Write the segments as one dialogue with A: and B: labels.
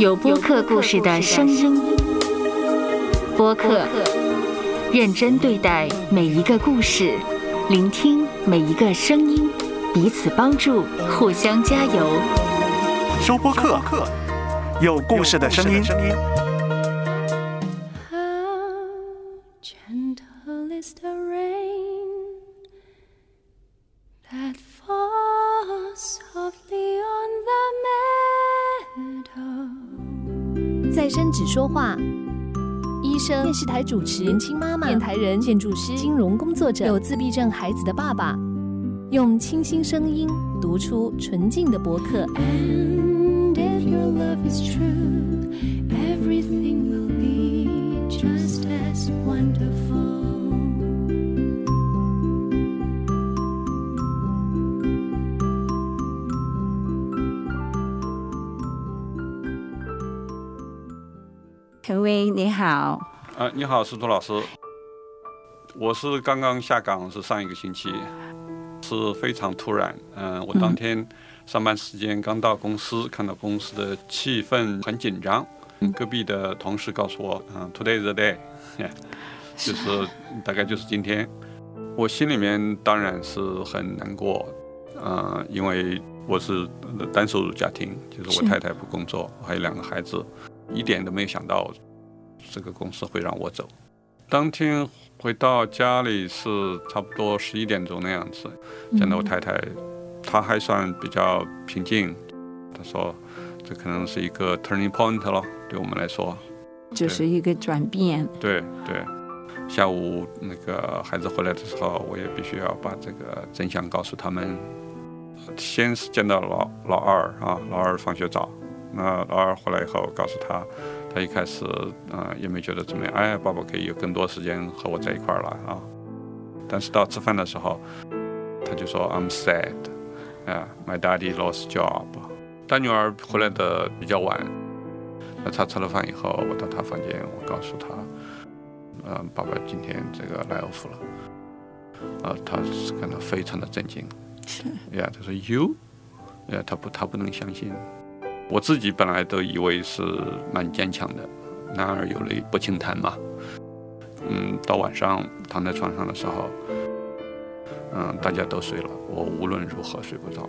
A: 有播客故事的声音。播客，认真对待每一个故事，聆听每一个声音，彼此帮助，互相加油。
B: 收播客，有故事的声音。
C: How gentle is the rain that falls softly on the
D: 生只说话。医生、电视台主持、年轻妈妈、电台人、建筑师、金融工作者，有自闭症孩子的爸爸，用清新声音读出纯净的博客。
C: And if your love is true, everything will be just as wonderful.
E: 陈威你好，
F: 啊，你好，司徒老师，我是刚刚下岗，是上一个星期，是非常突然。嗯、我当天上班时间刚到公司，看到公司的气氛很紧张。隔壁的同事告诉我，嗯、t o d a y is the day，就是 大概就是今天。我心里面当然是很难过，嗯、因为我是单收入家庭，就是我太太不工作，还有两个孩子，一点都没有想到这个公司会让我走。当天回到家里是差不多十一点钟那样子，见到我太太，她还算比较平静。她说：“这可能是一个 turning point 咯，对我们来说。
E: 就是一个转变，
F: 对对，下午那个孩子回来的时候，我也必须要把这个真相告诉他们。先是见到老老二啊，老二放学早，那老二回来以后告诉他，他一开始呃也没觉得怎么样，哎，爸爸可以有更多时间和我在一块儿了啊。但是到吃饭的时候，他就说 I'm sad，啊、m y daddy lost job。大女儿回来的比较晚，那她吃了饭以后，我到她房间，我告诉她，嗯、爸爸今天这个来 off 了，呃，她是感到非常的震惊，
E: 是。
F: 呀，她说 you，呀，她不她不能相信，我自己本来都以为是蛮坚强的，男儿有泪不轻弹嘛，嗯，到晚上躺在床上的时候，嗯，大家都睡了，我无论如何睡不着。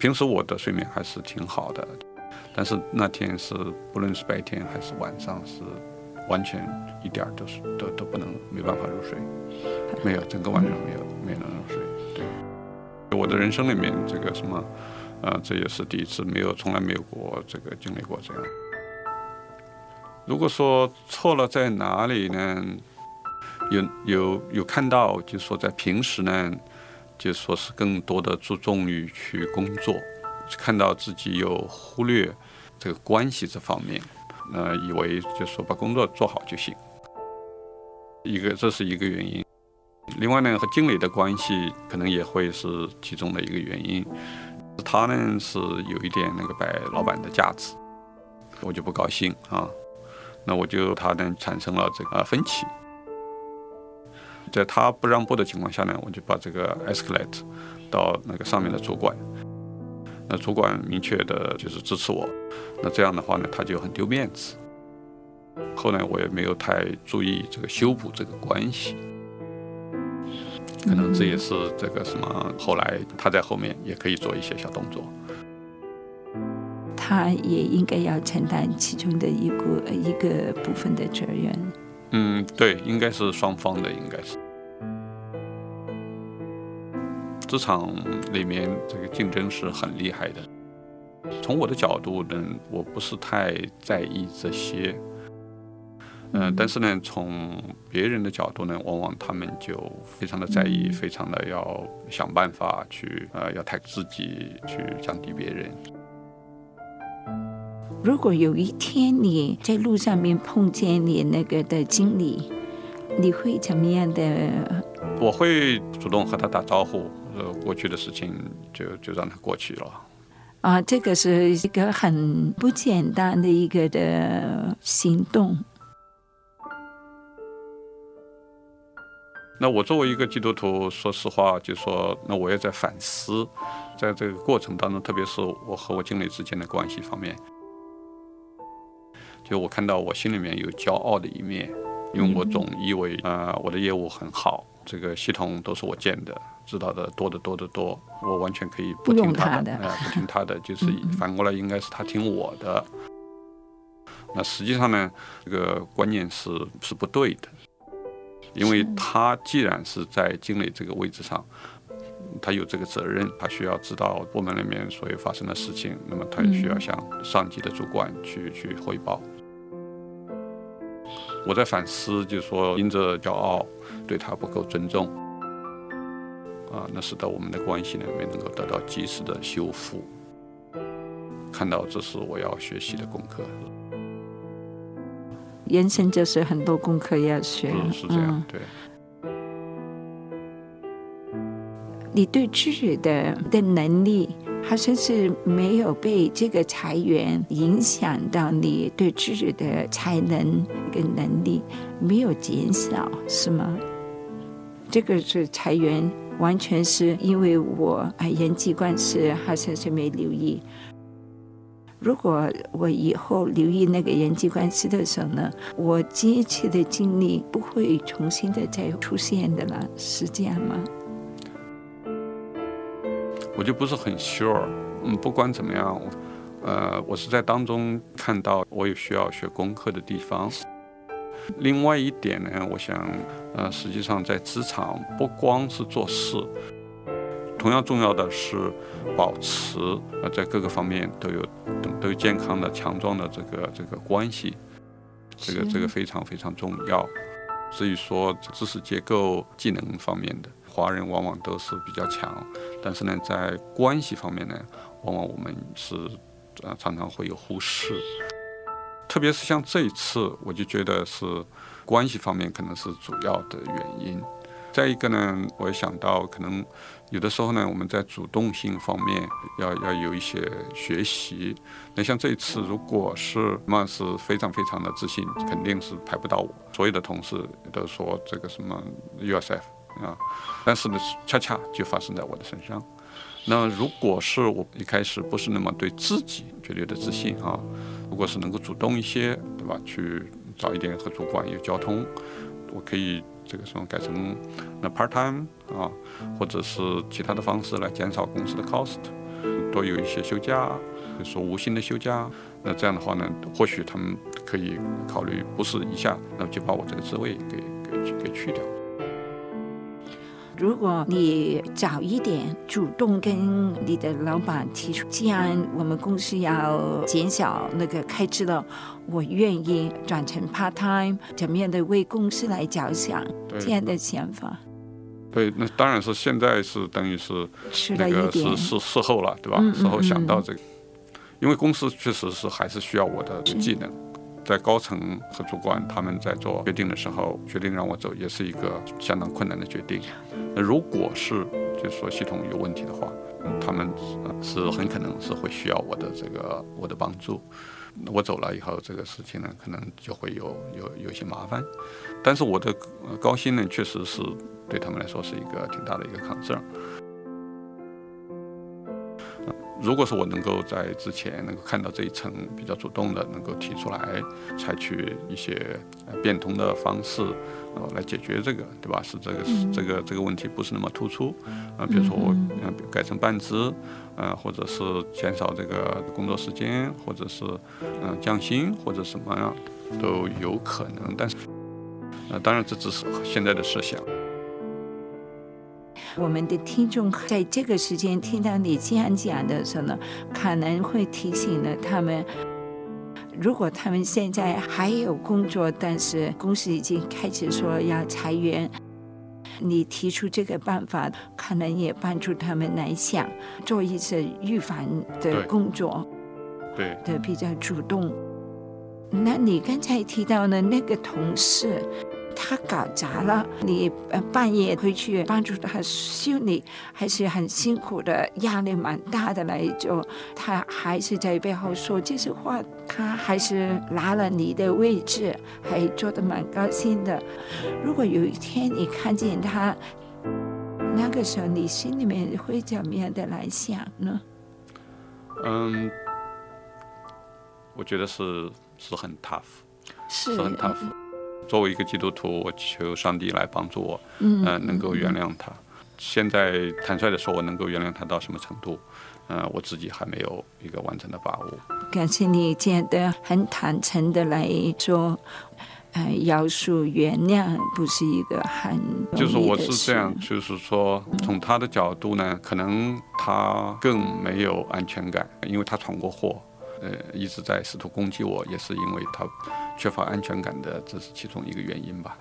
F: 平时我的睡眠还是挺好的，但是那天是不论是白天还是晚上，是完全一点儿都是都都不能没办法入睡，没有整个晚上没有没能入睡。对，我的人生里面这个什么，呃，这也是第一次，没有从来没有过这个经历过这样。如果说错了在哪里呢？有有有看到，就说在平时呢，就说是更多的注重于去工作，看到自己有忽略这个关系这方面，呃，以为就说把工作做好就行。一个这是一个原因，另外呢和经理的关系可能也会是其中的一个原因。他呢是有一点那个摆老板的架子，我就不高兴啊，那我就他呢产生了这个分歧。在他不让步的情况下呢，我就把这个 escalate 到那个上面的主管。那主管明确的就是支持我，那这样的话呢，他就很丢面子。后来我也没有太注意这个修补这个关系，可能这也是这个什么，后来他在后面也可以做一些小动作。
E: 他也应该要承担其中的一个一个部分的责任。
F: 嗯，对，应该是双方的，应该是。职场里面这个竞争是很厉害的。从我的角度呢，我不是太在意这些。嗯、但是呢，从别人的角度呢，往往他们就非常的在意，非常的要想办法去呃，要抬自己，去降低别人。
E: 如果有一天你在路上面碰见你那个的经理，你会怎么样的？
F: 我会主动和他打招呼，呃，过去的事情就就让它过去了。
E: 啊，这个是一个很不简单的一个的行动。
F: 那我作为一个基督徒，说实话，就说那我也在反思，在这个过程当中，特别是我和我经理之间的关系方面，就我看到我心里面有骄傲的一面，因为我总以为啊、呃我的业务很好，这个系统都是我建的，知道的多得多得多，我完全可以不听他
E: 他的
F: 哎、不听他的，就是反过来应该是他听我的。那实际上呢，这个观念是是不对的，因为他既然是在经理这个位置上，他有这个责任，他需要知道部门里面所有发生的事情，那么他也需要向上级的主管去去汇报。我在反思，就是说因着骄傲，对他不够尊重，啊，那使得我们的关系呢没能够得到及时的修复。看到这是我要学习的功课，
E: 人生就是很多功课要学，
F: 是是这样
E: 嗯，
F: 对。
E: 你对自己的的能力，好像是没有被这个裁员影响到你对自己的才能跟能力没有减少，是吗？这个是裁员，完全是因为我啊人际关系好像是没留意。如果我以后留意那个人际关系的时候呢，我这一次的经历不会重新的再出现的了，是这样吗？
F: 我就不是很 sure。嗯，不管怎么样，呃，我是在当中看到我有需要学功课的地方。另外一点呢，我想，呃，实际上在职场不光是做事，同样重要的是保持呃在各个方面都有都健康的、强壮的这个这个关系，这个这个非常非常重要。所以说，知识结构、技能方面的，华人往往都是比较强，但是呢，在关系方面呢，往往我们是呃常常会有忽视。特别是像这一次，我就觉得是关系方面可能是主要的原因。再一个呢，我也想到，可能有的时候呢，我们在主动性方面要要有一些学习。那像这一次，如果是什么是非常非常的自信，肯定是排不到我。所有的同事都说这个什么 USF 啊，但是呢，恰恰就发生在我的身上。那如果是我一开始不是那么对自己绝对的自信啊，如果是能够主动一些，对吧？去早一点和主管有交通，我可以这个时候改成那 part time 啊，或者是其他的方式来减少公司的 cost，多有一些休假，比如说无薪的休假。那这样的话呢，或许他们可以考虑不是一下，那就把我这个职位给给给去掉。
E: 如果你早一点主动跟你的老板提出，既然我们公司要减少那个开支了，我愿意转成 part time，怎么样的为公司来着想，这样的想法。
F: 对，那当然是现在是等于是
E: 吃
F: 那个是，是事后了，对吧？事后想到
E: 嗯。
F: 这个，因为公司确实是还是需要我的技能，在高层和主管他们在做决定的时候，决定让我走，也是一个相当困难的决定。那如果是就是说系统有问题的话，他们是很可能是会需要我的这个我的帮助。我走了以后，这个事情呢，可能就会有有有些麻烦。但是我的高薪呢，确实是对他们来说是一个挺大的一个 concern。如果说我能够在之前能够看到这一层，比较主动的能够提出来，采取一些呃变通的方式，呃，来解决这个，对吧？使这个、这个这个问题不是那么突出，啊、比如说我呃改成半职，呃，或者是减少这个工作时间，或者是嗯、呃降薪或者什么样都有可能，但是呃，当然这只是现在的设想。
E: 我们的听众在这个时间听到你这样讲的时候呢，可能会提醒了他们。如果他们现在还有工作，但是公司已经开始说要裁员，你提出这个办法，可能也帮助他们来想做一些预防的工作
F: 对，
E: 的比较主动。那你刚才提到的那个同事，他搞砸了，你呃半夜回去帮助他修理，还是很辛苦的，压力蛮大的那一种。他还是在背后说这些话，他还是拿了你的位置，还做得蛮高兴的。如果有一天你看见他，那个时候你心里面会怎么样的来想呢？
F: 嗯，我觉得是是很 tough，
E: 是
F: 是很 tough。作为一个基督徒，我求上帝来帮助我，
E: 嗯
F: 呃，能够原谅他。现在坦率的说，我能够原谅他到什么程度？呃，我自己还没有一个完整的把握。
E: 感谢你这样的很坦诚的来说，呃，饶恕原谅不是一个很
F: 就是我是这样，就是说，从他的角度呢，可能他更没有安全感，因为他闯过祸，呃，一直在试图攻击我，也是因为他缺乏安全感的，这是其中一个原因吧。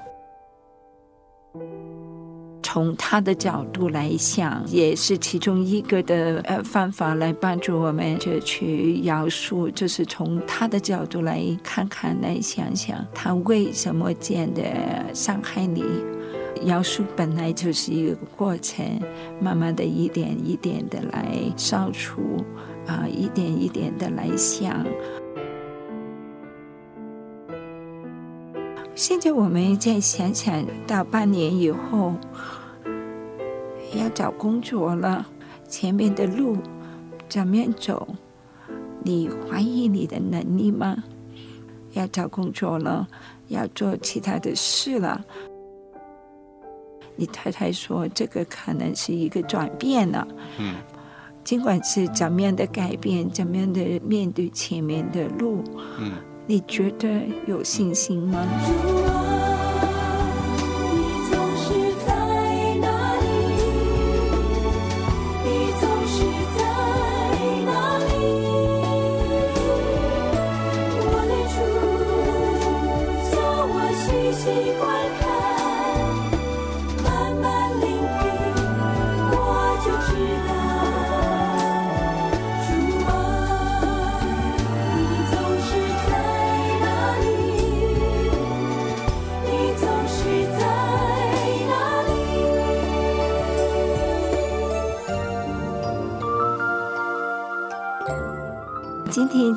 E: 从他的角度来想，也是其中一个的呃方法来帮助我们就去饶恕，就是从他的角度来看看，来想想他为什么这样的伤害你。饶恕本来就是一个过程，慢慢的一点一点的来消除，啊、一点一点的来想。现在我们再想想到半年以后，要找工作了，前面的路怎么样走？你怀疑你的能力吗？要找工作了，要做其他的事了。你太太说这个可能是一个转变了，
F: 嗯，
E: 尽管是怎么样的改变，怎么样的面对前面的路，
F: 嗯，
E: 你觉得有信心吗？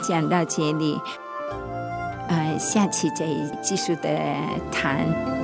E: 讲到这里，呃，下期再继续的谈。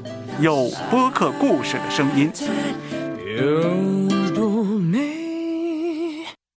B: 有播客故事的声音。